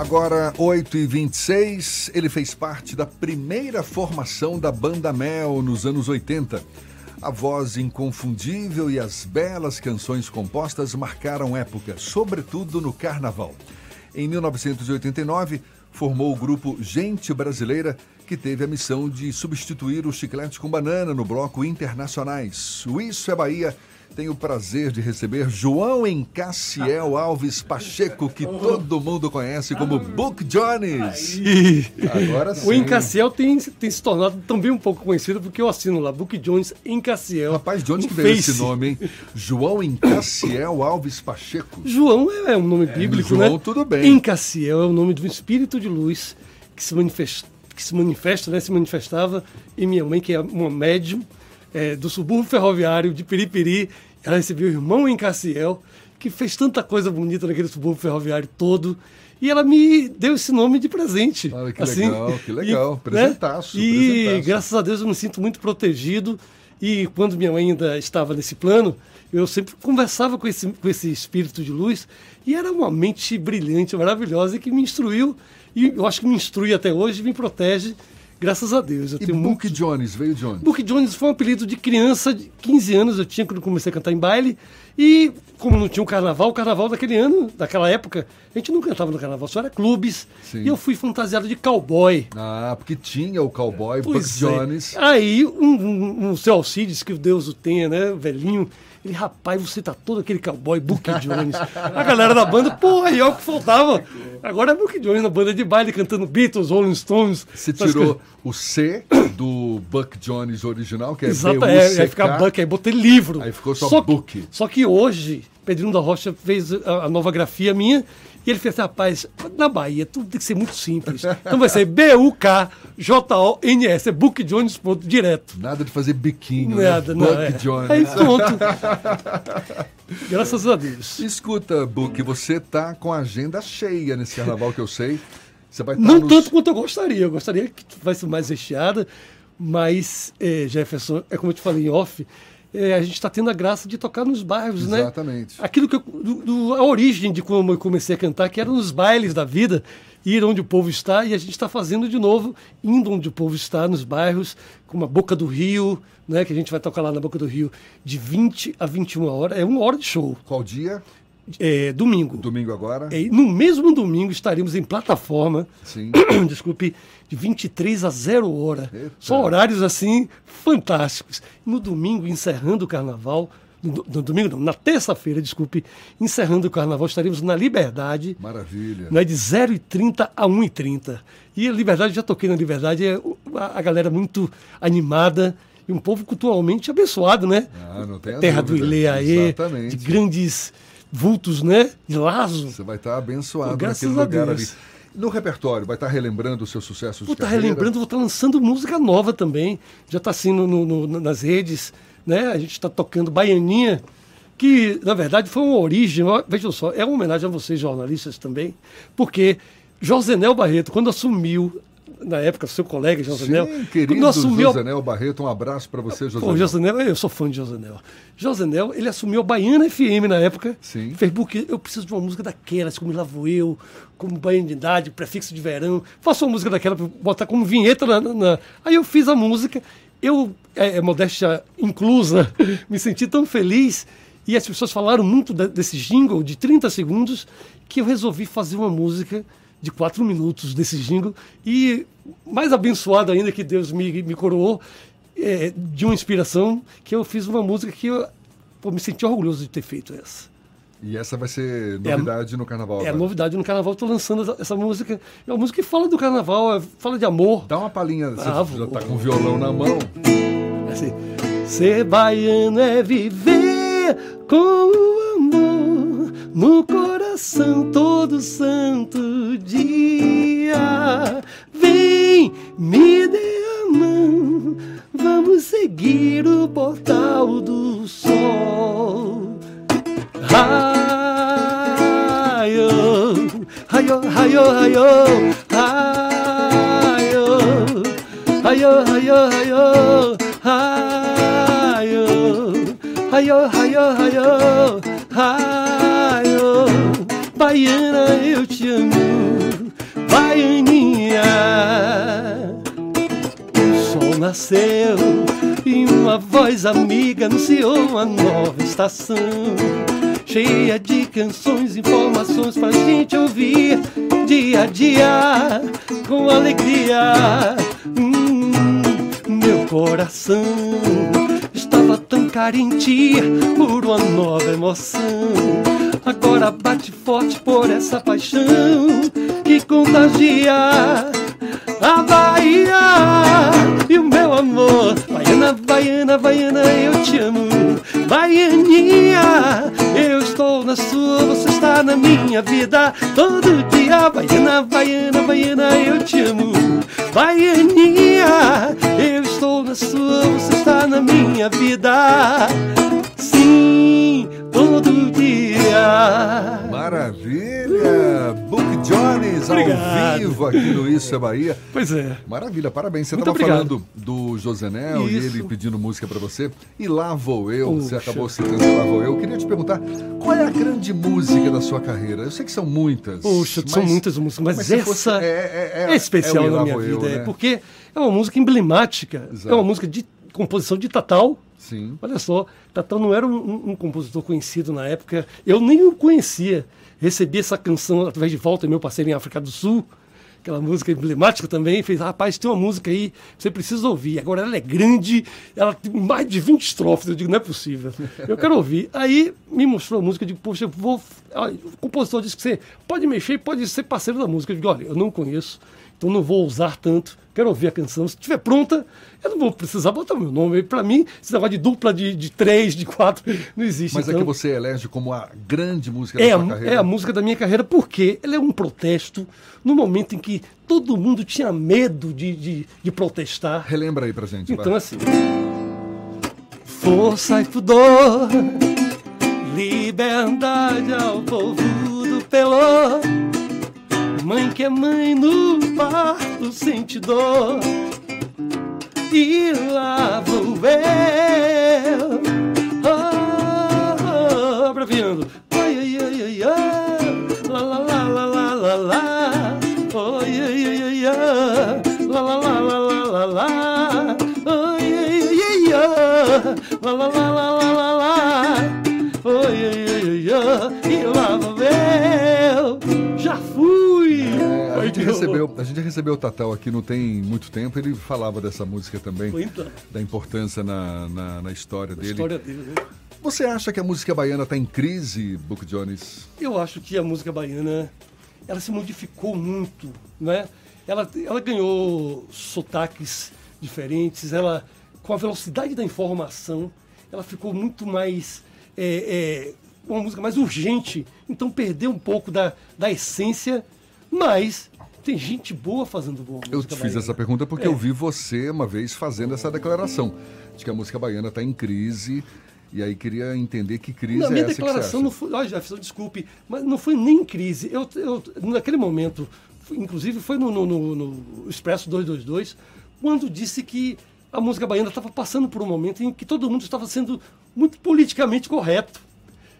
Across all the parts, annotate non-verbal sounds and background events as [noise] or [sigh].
Agora, 8 e 26 ele fez parte da primeira formação da Banda Mel nos anos 80. A voz inconfundível e as belas canções compostas marcaram época, sobretudo no carnaval. Em 1989, formou o grupo Gente Brasileira, que teve a missão de substituir o Chiclete com Banana no bloco Internacionais. O Isso é Bahia tenho o prazer de receber João Encassiel Alves Pacheco, que todo mundo conhece como Book Jones. Agora sim. O Encassiel tem, tem se tornado também um pouco conhecido porque eu assino lá, Book Jones Encassiel. Rapaz, de onde que veio esse nome, hein? João Encassiel Alves Pacheco. João é um nome é, bíblico, João, né? tudo bem. Encassiel é o nome do espírito de luz que se manifesta, que se manifesta, né? Se manifestava em minha mãe, que é uma médium é, do subúrbio ferroviário de Piripiri. Ela recebeu o irmão em Cassiel, que fez tanta coisa bonita naquele subúrbio ferroviário todo. E ela me deu esse nome de presente. Olha que assim, legal, que legal. E, presentaço, né? E presentaço. graças a Deus eu me sinto muito protegido. E quando minha mãe ainda estava nesse plano, eu sempre conversava com esse, com esse espírito de luz. E era uma mente brilhante, maravilhosa, que me instruiu. E eu acho que me instrui até hoje, me protege Graças a Deus. Eu e tenho Book muito... Jones, veio onde? Book Jones foi um apelido de criança, de 15 anos eu tinha quando comecei a cantar em baile. E como não tinha um carnaval, o carnaval daquele ano, daquela época, a gente não cantava no carnaval, só era clubes. Sim. E eu fui fantasiado de cowboy. Ah, porque tinha o cowboy, pois Buck é. Jones. Aí um, um, um seu Alcides, que Deus o tenha, né, velhinho, ele, rapaz, você tá todo aquele cowboy, Book Jones. A galera da banda, pô, aí é o que faltava. Agora é Book Jones na banda de baile, cantando Beatles, Rolling Stones. Você tirou o C do Buck Jones original, que é Exato, é, aí fica Buck, aí botei livro. Aí ficou só, só Book. Só que hoje, Pedrinho da Rocha fez a, a nova grafia minha e ele fez assim, rapaz, na Bahia tudo tem que ser muito simples. Então vai ser B-U-K-J-O-N-S, é Book Jones, ponto, direto. Nada de fazer biquinho, né? Nada, né? não. Book é. Jones. Aí pronto. [laughs] Graças a Deus. Escuta, Book, você tá com a agenda cheia nesse carnaval que eu sei. Você vai Não nos... tanto quanto eu gostaria. Eu gostaria que fosse mais recheada, mas, é, Jefferson, é como eu te falei em off, é, a gente está tendo a graça de tocar nos bairros, Exatamente. né? Exatamente. Aquilo que eu, do, do, a origem de como eu comecei a cantar, que era nos bailes da vida, ir onde o povo está, e a gente está fazendo de novo, indo onde o povo está, nos bairros, como a Boca do Rio, né? Que a gente vai tocar lá na Boca do Rio de 20 a 21 horas. É uma hora de show. Qual dia? É, domingo. Domingo agora? É, no mesmo domingo estaremos em plataforma. Sim. [clears throat] Desculpe, de 23 a 0 hora. Eita. São horários assim fantásticos. No domingo, encerrando o carnaval. No, no domingo, não, na terça-feira, desculpe, encerrando o carnaval, estaremos na Liberdade. Maravilha. Né, de 0h30 a 1h30. E a Liberdade, já toquei na Liberdade, é a, a galera muito animada e um povo culturalmente abençoado, né? Ah, não tem Terra dúvida. do Ileaê, de grandes vultos, né? De laço. Você vai estar abençoado Pô, naquele lugar ali. No repertório, vai estar relembrando os seus sucessos vou de carreira? Vou estar relembrando, vou estar lançando música nova também. Já está assim no, no, nas redes, né? A gente está tocando Baianinha, que na verdade foi uma origem, vejam só, é uma homenagem a vocês jornalistas também, porque Josenel Barreto, quando assumiu na época, seu colega, Josenel. Sim, querido assumiu... Josenel Barreto, um abraço para você, Josenel. Pô, Josenel, eu sou fã de Josenel. Josenel, ele assumiu a Baiana FM na época. Sim. Fez porque eu preciso de uma música daquelas, como Lá Vou Eu, como Baianidade, Prefixo de Verão. Faço uma música daquela para botar como vinheta na, na, Aí eu fiz a música, eu, é, é modéstia inclusa, [laughs] me senti tão feliz. E as pessoas falaram muito desse jingle de 30 segundos que eu resolvi fazer uma música de quatro minutos desse jingle. E mais abençoado ainda que Deus me, me coroou é, de uma inspiração que eu fiz uma música que eu pô, me senti orgulhoso de ter feito essa. E essa vai ser novidade é, no carnaval? É a novidade no carnaval. Estou lançando essa, essa, música. É uma música que fala do carnaval, é, fala de amor. Dá uma palhinha, você ah, já está com o violão na mão. É assim, ser baiano é viver com o amor no coração todo santo dia. Vem, me dê a mão, vamos seguir o portal do sol. Raio, raio, raio, raio, raio, raio, raio, raio, raio, raio, raio, raio, raio, baiana eu te amo. Baianinha. O sol nasceu e uma voz amiga anunciou uma nova estação. Cheia de canções, informações pra gente ouvir dia a dia com alegria. Hum, meu coração estava tão carente por uma nova emoção. Agora bate forte por essa paixão que contagia a Bahia e o meu amor. Baiana, baiana, baiana, eu te amo. Baianinha, eu estou na sua, você está na minha vida todo dia. Baiana, baiana, baiana, eu te amo. Baianinha, eu estou na sua, você está na minha vida. Dia. Maravilha! Book Jones ao Obrigado. vivo aqui no Isso é Bahia. Pois é. Maravilha, parabéns. Você estava falando do Josenel e Isso. ele pedindo música para você. E lá vou eu, você Puxa. acabou citando Lá vou eu. Queria te perguntar, qual é a grande música da sua carreira? Eu sei que são muitas. Poxa, são muitas músicas, mas, mas se essa fosse- é- é- é- é especial é E na minha Eu, vida, é né? porque é uma música emblemática, Exato. é uma música de composição de Tatal. Sim. Olha só, Tatal não era um, um- um compositor conhecido na época, eu nem o conhecia. Recebi essa canção através de Volta, meu parceiro em África do Sul, aquela música emblemática também. Fez, rapaz, tem uma música aí, você precisa ouvir. Agora ela é grande, ela tem mais de 20 estrofes. Eu digo, não é possível. Eu quero ouvir. Aí me mostrou a música, eu digo, poxa, eu vou. Olha, O compositor disse que você pode mexer, pode ser parceiro da música. Eu digo, olha, eu não conheço, então não vou usar tanto. Quero ouvir a canção. Se estiver pronta, eu não vou precisar botar meu nome. Para mim, esse negócio de dupla de, de três, de quatro, [laughs] não existe. Mas é então, que você elege como a grande música é da a, sua carreira. é a música da minha carreira porque ela é um protesto no momento em que todo mundo tinha medo de, de, de protestar. Relembra aí pra gente. Então, vai. assim. Força e pudor, liberdade ao povo do Pelô. Mãe que é mãe no parto sente dor. E lá vou eu. Oh, oh, abreviando. Ai, ai, ai, ai, ai. Lá, lá, lá, lá, lá, lá, lá. Oi, ai, ai, ai, ai. Lá, lá, lá, lá, lá, lá, lá. Oi, ai, ai, ai, ai. Lá, lá, lá, recebeu, a gente recebeu o Tatal aqui não tem muito tempo, ele falava dessa música também, Então, da importância na, na, na história a dele. história dele, né? Você acha que a música baiana está em crise, Book Jones? Eu acho que a música baiana ela se modificou muito, né? Ela, ela ganhou sotaques diferentes, ela com a velocidade da informação, ela ficou muito mais é, é, uma música mais urgente, então perdeu um pouco da, da essência, mas tem gente boa fazendo boa música Eu te fiz baiana. essa pergunta porque É. eu vi você uma vez fazendo essa declaração de que a música baiana está em crise e aí queria entender que crise Na é minha essa declaração não foi. Olha, Jefferson, desculpe, mas não foi nem crise. Eu, eu, naquele momento, inclusive foi no, no, no- no Expresso 222, quando disse que a música baiana estava passando por um momento em que todo mundo estava sendo muito politicamente correto.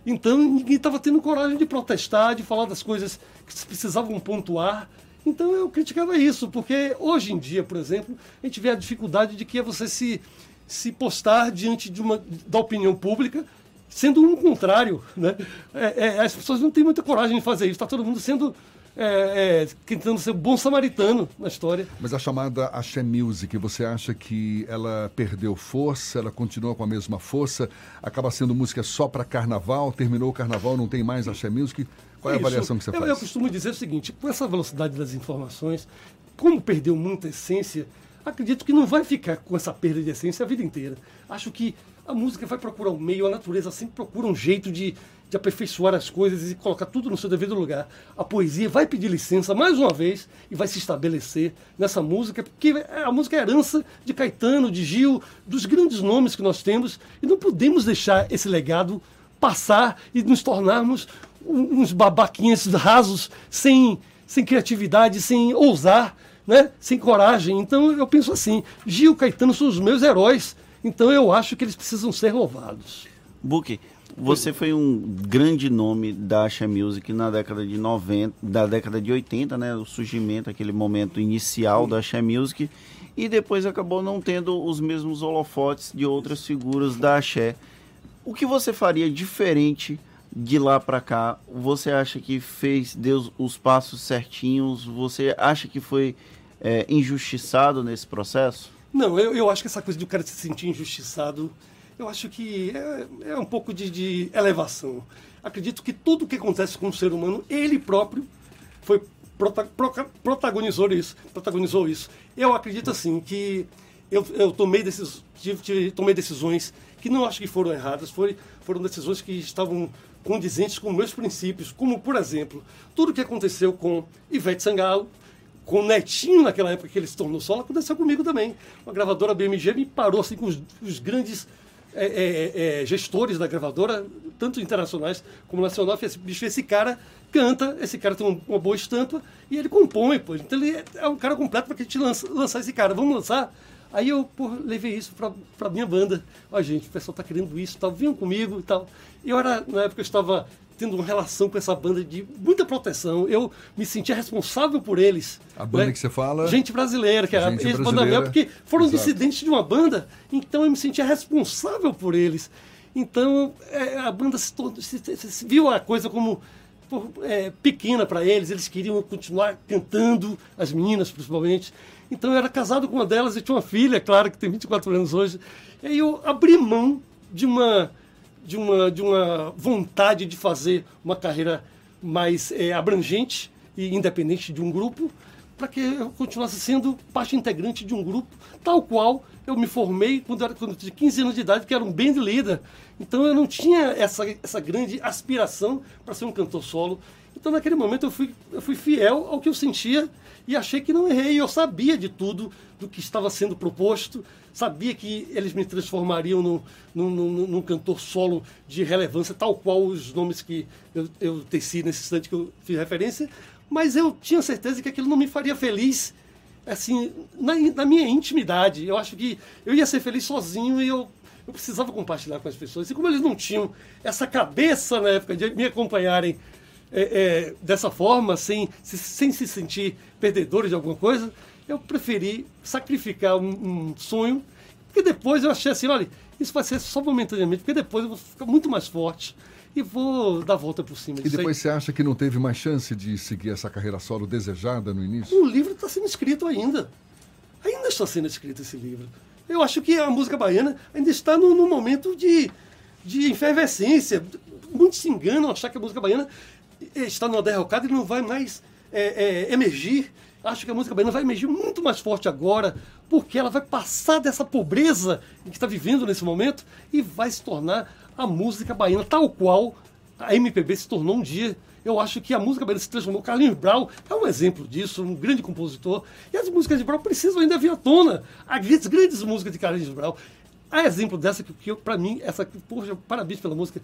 Então ninguém estava tendo coragem de protestar, de falar das coisas que precisavam pontuar. Então eu criticava isso, porque hoje em dia, por exemplo, a gente vê a dificuldade de que é você se, se postar diante de uma, da opinião pública sendo um contrário. Né? É, é, as pessoas não têm muita coragem de fazer isso. Está todo mundo sendo. É, é, tentando ser bom samaritano na história. Mas a chamada Axé Music, você acha que ela perdeu força, ela continua com a mesma força, acaba sendo música só para carnaval, terminou o carnaval, não tem mais Axé Music? Qual é a avaliação que você eu, faz? Eu costumo dizer o seguinte: com essa velocidade das informações, como perdeu muita essência, acredito que não vai ficar com essa perda de essência a vida inteira. Acho que a música vai procurar um meio, a natureza sempre procura um jeito de, de aperfeiçoar as coisas e colocar tudo no seu devido lugar. A poesia vai pedir licença mais uma vez e vai se estabelecer nessa música, porque a música é herança de Caetano, de Gil, dos grandes nomes que nós temos, e não podemos deixar esse legado passar e nos tornarmos uns babaquinhas rasos, sem, sem criatividade, sem ousar, né? sem coragem. Então eu penso assim: Gil Caetano são os meus heróis, então eu acho que eles precisam ser louvados. Book, Você foi um grande nome da Asha Music na década de 90, da década de 80, né? O surgimento, aquele momento inicial da Asha Music. E depois acabou não tendo os mesmos holofotes de outras figuras da Axé. O que você faria diferente de lá para cá? Você acha que fez deu os passos certinhos? Você acha que foi é, injustiçado nesse processo? Não, eu, eu acho que essa coisa de o cara se sentir injustiçado, eu acho que é, é um pouco de, de, elevação. Acredito que tudo que acontece com o ser humano, ele próprio foi prota, protagonizou isso, protagonizou isso. Eu acredito assim que eu, eu tomei, decis, tive, tomei decisões que não acho que foram erradas, foi, foram decisões que estavam condizentes com meus princípios, como, por exemplo, tudo que aconteceu com Ivete Sangalo, com o Netinho naquela época que ele se tornou solo, aconteceu comigo também. Uma gravadora BMG me parou assim com os, os grandes é, é, é, gestores da gravadora, tanto internacionais como nacional, fez, bicho, esse cara canta, esse cara tem uma, uma boa estampa e ele compõe, pô. Então ele é, é um cara completo para que a gente lança, lançar esse cara. Vamos lançar? Aí eu pô, levei isso para a minha banda. Ó, gente, o pessoal tá querendo isso, tal, vinham comigo e tal. Eu era, na época, eu estava tendo uma relação com essa banda de muita proteção. Eu me sentia responsável por eles. A banda né? que você fala? Gente brasileira, que era ex-banda minha, porque foram Exato. dissidentes de uma banda, então eu me sentia responsável por eles. Então é, a banda se, se, se, viu a coisa como é, pequena para eles, eles queriam continuar cantando, as meninas principalmente. Então eu era casado com uma delas e tinha uma filha, claro, que tem 24 anos hoje. E aí eu abri mão de uma de uma, de uma vontade de fazer uma carreira mais é, abrangente e independente de um grupo, para que eu continuasse sendo parte integrante de um grupo, tal qual eu me formei quando, era, quando eu tinha 15 anos de idade, que era um band leader. Então eu não tinha essa, essa grande aspiração para ser um cantor solo. Então naquele momento eu fui, eu fui fiel ao que eu sentia e achei que não errei. Eu sabia de tudo do que estava sendo proposto, sabia que eles me transformariam num, num, num, num cantor solo de relevância, tal qual os nomes que eu, eu teci nesse instante que eu fiz referência, mas eu tinha certeza que aquilo não me faria feliz, assim, na, na minha intimidade. Eu acho que eu ia ser feliz sozinho e eu eu precisava compartilhar com as pessoas. E como eles não tinham essa cabeça na época de me acompanharem é, é, dessa forma, sem, sem se sentir perdedores de alguma coisa, eu preferi sacrificar um, um sonho, porque depois eu achei assim, olha, isso vai ser só momentaneamente, porque depois eu vou ficar muito mais forte e vou dar a volta por cima. E depois aí. você acha que não teve mais chance de seguir essa carreira solo desejada no início? O livro está sendo escrito ainda. Ainda está sendo escrito esse livro. Eu acho que a música baiana ainda está num, num momento de, de efervescência. Muitos se enganam achar que a música baiana está numa derrocada e não vai mais é, é, emergir Acho que a música baiana vai emergir muito mais forte agora, porque ela vai passar dessa pobreza que está vivendo nesse momento e vai se tornar a música baiana, tal qual a MPB se tornou um dia. Eu acho que a música baiana se transformou. Carlinhos Brau é um exemplo disso, um grande compositor. E as músicas de Brau precisam ainda vir à tona. As grandes músicas de Carlinhos Brau. A exemplo dessa, que, que para mim, essa, poxa, parabéns pela música.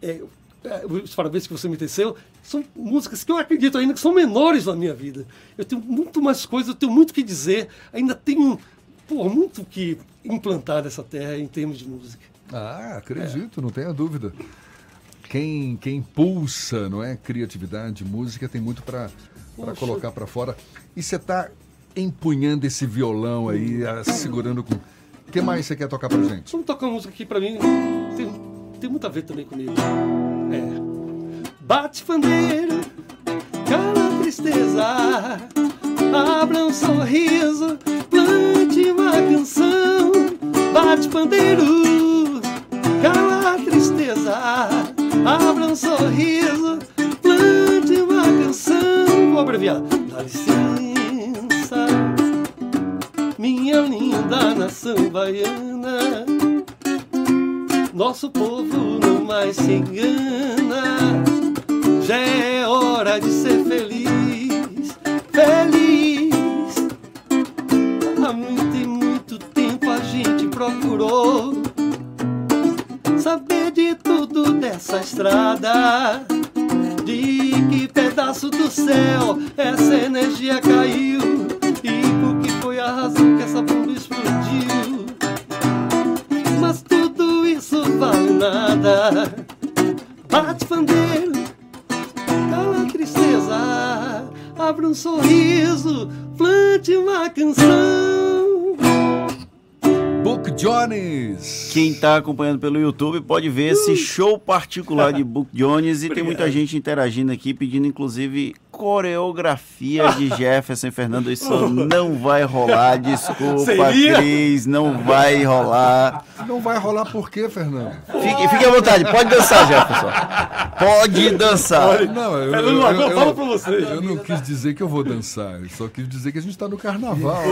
É, os parabéns que você me teceu, são músicas que eu acredito ainda que são menores na minha vida. Eu tenho muito mais coisas, eu tenho muito que dizer, ainda tenho pô, muito que implantar nessa terra em termos de música. Ah, acredito, é. não tenha dúvida. Quem, quem impulsa, não é, criatividade, música, tem muito para colocar para fora. E você está empunhando esse violão aí, segurando com. O que mais você quer tocar pra gente? Vamos tocar uma música aqui pra mim. Tem, tem muito a ver também comigo. É. Bate pandeiro, cala a tristeza, abra um sorriso, plante uma canção. Bate pandeiro, cala a tristeza, abra um sorriso, plante uma canção. Vou abreviar. Dá licença, minha linda nação baiana. Nosso povo mais engana. Já é hora de ser feliz, feliz. Há muito e muito tempo a gente procurou saber de tudo dessa estrada. De que pedaço do céu essa energia caiu da tristeza. Abra um sorriso, plante uma canção. Book Jones. Quem está acompanhando pelo YouTube pode ver uh. esse show particular de Book Jones e [laughs] Obrigado. tem muita gente interagindo aqui, pedindo inclusive coreografia de [laughs] Jefferson Fernando. Isso não vai rolar, desculpa, Seria? Cris, não vai rolar. Não vai rolar por quê, Fernando? Fique, fique à vontade, pode dançar, Jefferson. Pode dançar. Não, eu, eu, eu, fala eu- pra você. eu não quis dizer que eu vou dançar, eu só quis dizer que a gente está no carnaval.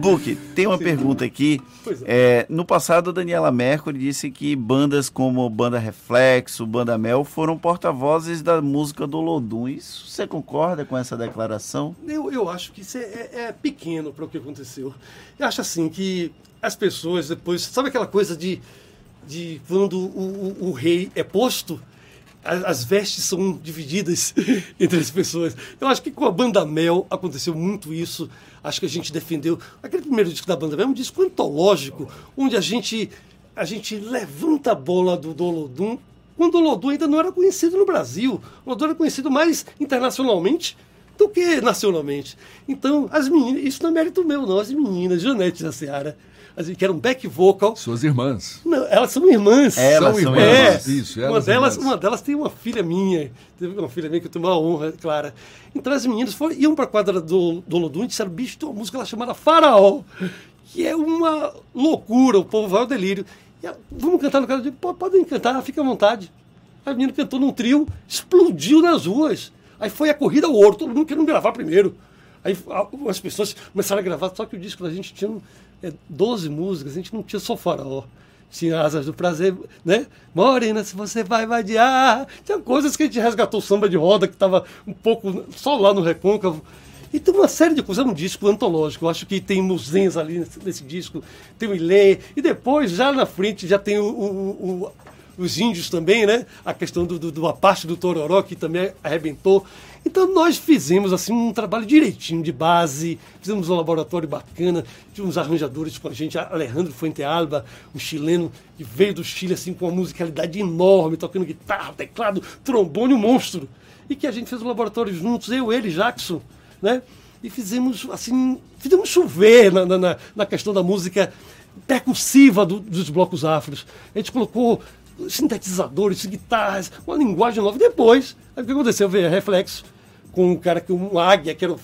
Book, tem uma pergunta aqui. Pois É, no passado, a Daniela Mercury disse que bandas como Banda Reflexo, Banda Mel foram porta-vozes da música do Lodum. Isso, você concorda com essa declaração? Eu, eu acho que isso é, é- é pequeno para o que aconteceu. Eu acho assim que as pessoas depois. Sabe aquela coisa de, de quando o, o- o rei é posto, as vestes são divididas [laughs] entre as pessoas. Eu acho que com a Banda Mel aconteceu muito isso. Acho que a gente defendeu. Aquele primeiro disco da Banda Mel é um disco antológico, onde a gente, a gente levanta a bola do Dolodum quando o Lodum ainda não era conhecido no Brasil. O Lodum era conhecido mais internacionalmente do que nacionalmente. Então, as meninas, isso não é mérito meu, não. As meninas, Janete da Seara, que eram back vocal, Suas irmãs. não, elas são irmãs. Elas São são irmãs. É, Isso, uma elas delas, irmãs. uma delas tem uma filha minha, teve uma filha minha que eu tenho uma honra, Clara. Então as meninas foram, iam para a quadra do, do Lodum e disseram, bicho, tem uma música lá chamada Faraó, que é uma loucura, o povo vai ao delírio. Vamos cantar no cara? Eu digo, "Pô, podem cantar, fica à vontade. A menina cantou num trio, explodiu nas ruas. Aí foi a corrida ao ouro, todo mundo querendo gravar primeiro. Aí as pessoas começaram a gravar, só que o disco da gente tinha é, 12 músicas, a gente não tinha só faraó. Tinha Asas do Prazer, né? Morena, se você vai vadiar. Tinha coisas que a gente resgatou o samba de roda, que estava um pouco só lá no recôncavo. E tem uma série de coisas, é um disco antológico. Eu acho que tem Muzenza ali nesse, nesse disco, tem o Ilê, e depois, já na frente, já tem o- o- o, os índios também, né? A questão do, do, do a parte do Tororó, que também arrebentou. Então nós fizemos assim um trabalho direitinho de base, fizemos um laboratório bacana, tínhamos arranjadores com a gente, Alejandro Fuentealba, um chileno que veio do Chile assim com uma musicalidade enorme, tocando guitarra, teclado, trombone, um monstro. E que a gente fez o laboratório juntos, eu, ele, Jackson, né? E fizemos assim, fizemos chover na, na- na, questão da música percussiva do- dos blocos afros. A gente colocou sintetizadores, guitarras, uma linguagem nova. Depois, o que aconteceu? Veio Reflexo, com um cara que um águia, que era o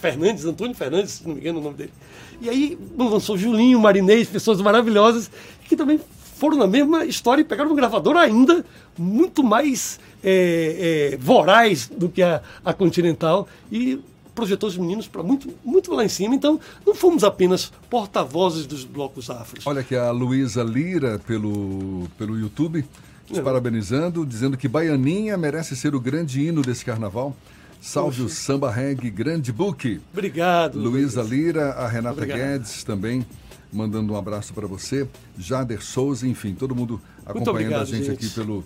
Fernandes, Antônio Fernandes, se não me engano o nome dele. E aí lançou Julinho, Marinês, pessoas maravilhosas, que também foram na mesma história e pegaram um gravador ainda muito mais é, é, voraz do que a, a Continental e projetou os meninos para muito, muito lá em cima. Então, não fomos apenas porta-vozes dos blocos afros. Olha aqui a Luísa Lira pelo, pelo YouTube, te parabenizando, dizendo que Baianinha merece ser o grande hino desse carnaval. Salve o samba reggae, grande book. Obrigado. Luísa Lira, a Renata Obrigado. Guedes também mandando um abraço para você, Jader Souza, enfim, todo mundo acompanhando obrigado, a gente, gente. aqui pelo,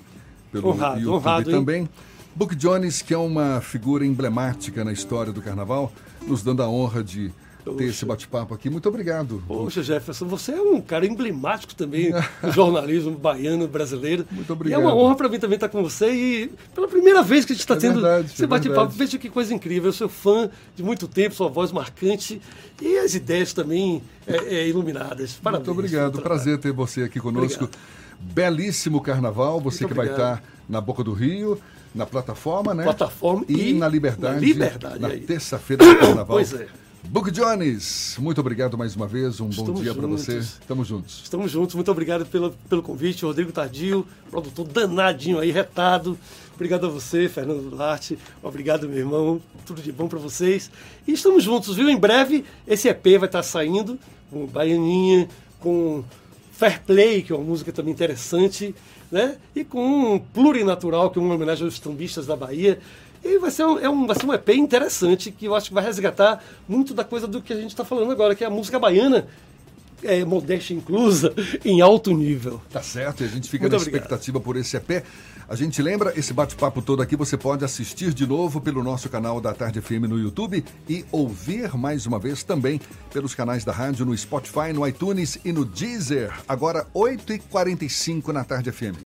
pelo Honrado, YouTube honrado, hein? Book Jones, que é uma figura emblemática na história do carnaval, nos dando a honra de ter Poxa. esse bate-papo aqui. Muito obrigado. Poxa, Jefferson, você é um cara emblemático também [laughs] do jornalismo baiano brasileiro. Muito E é obrigado. uma honra para mim também estar com você e pela primeira vez que a gente está É tendo verdade, esse é bate-papo. Veja que coisa incrível. Eu sou fã de muito tempo, sua voz marcante e as ideias também é, é, iluminadas. Parabéns. Muito obrigado. Prazer ter você aqui conosco. Obrigado. Belíssimo carnaval. Você Muito que vai obrigado. estar na Boca do Rio, na plataforma, né? Plataforma e, e na Liberdade. na Liberdade, Na aí. terça-feira do carnaval. Pois é. Book Jones, muito obrigado mais uma vez. Um bom Estamos dia para você. Tamo juntos. Estamos juntos, muito obrigado pelo, pelo convite, Rodrigo Tardio, produtor danadinho aí, retado. Obrigado a você, Fernando Duarte. Obrigado, meu irmão. Tudo de bom para vocês. E estamos juntos, viu? Em breve esse EP vai estar saindo com Baianinha, com Fair Play, que é uma música também interessante, né? E com Plurinatural, que é uma homenagem aos tambistas da Bahia. E vai ser, um, é um, vai ser um EP interessante que eu acho que vai resgatar muito da coisa do que a gente está falando agora, que é a música baiana é, modéstia inclusa, em alto nível. Tá certo, e a gente fica Muito na obrigado. expectativa por esse EP. A gente lembra, esse bate-papo todo aqui você pode assistir de novo pelo nosso canal da Tarde FM no YouTube e ouvir mais uma vez também pelos canais da rádio no Spotify, no iTunes e no Deezer. Agora, 8h45 na Tarde FM.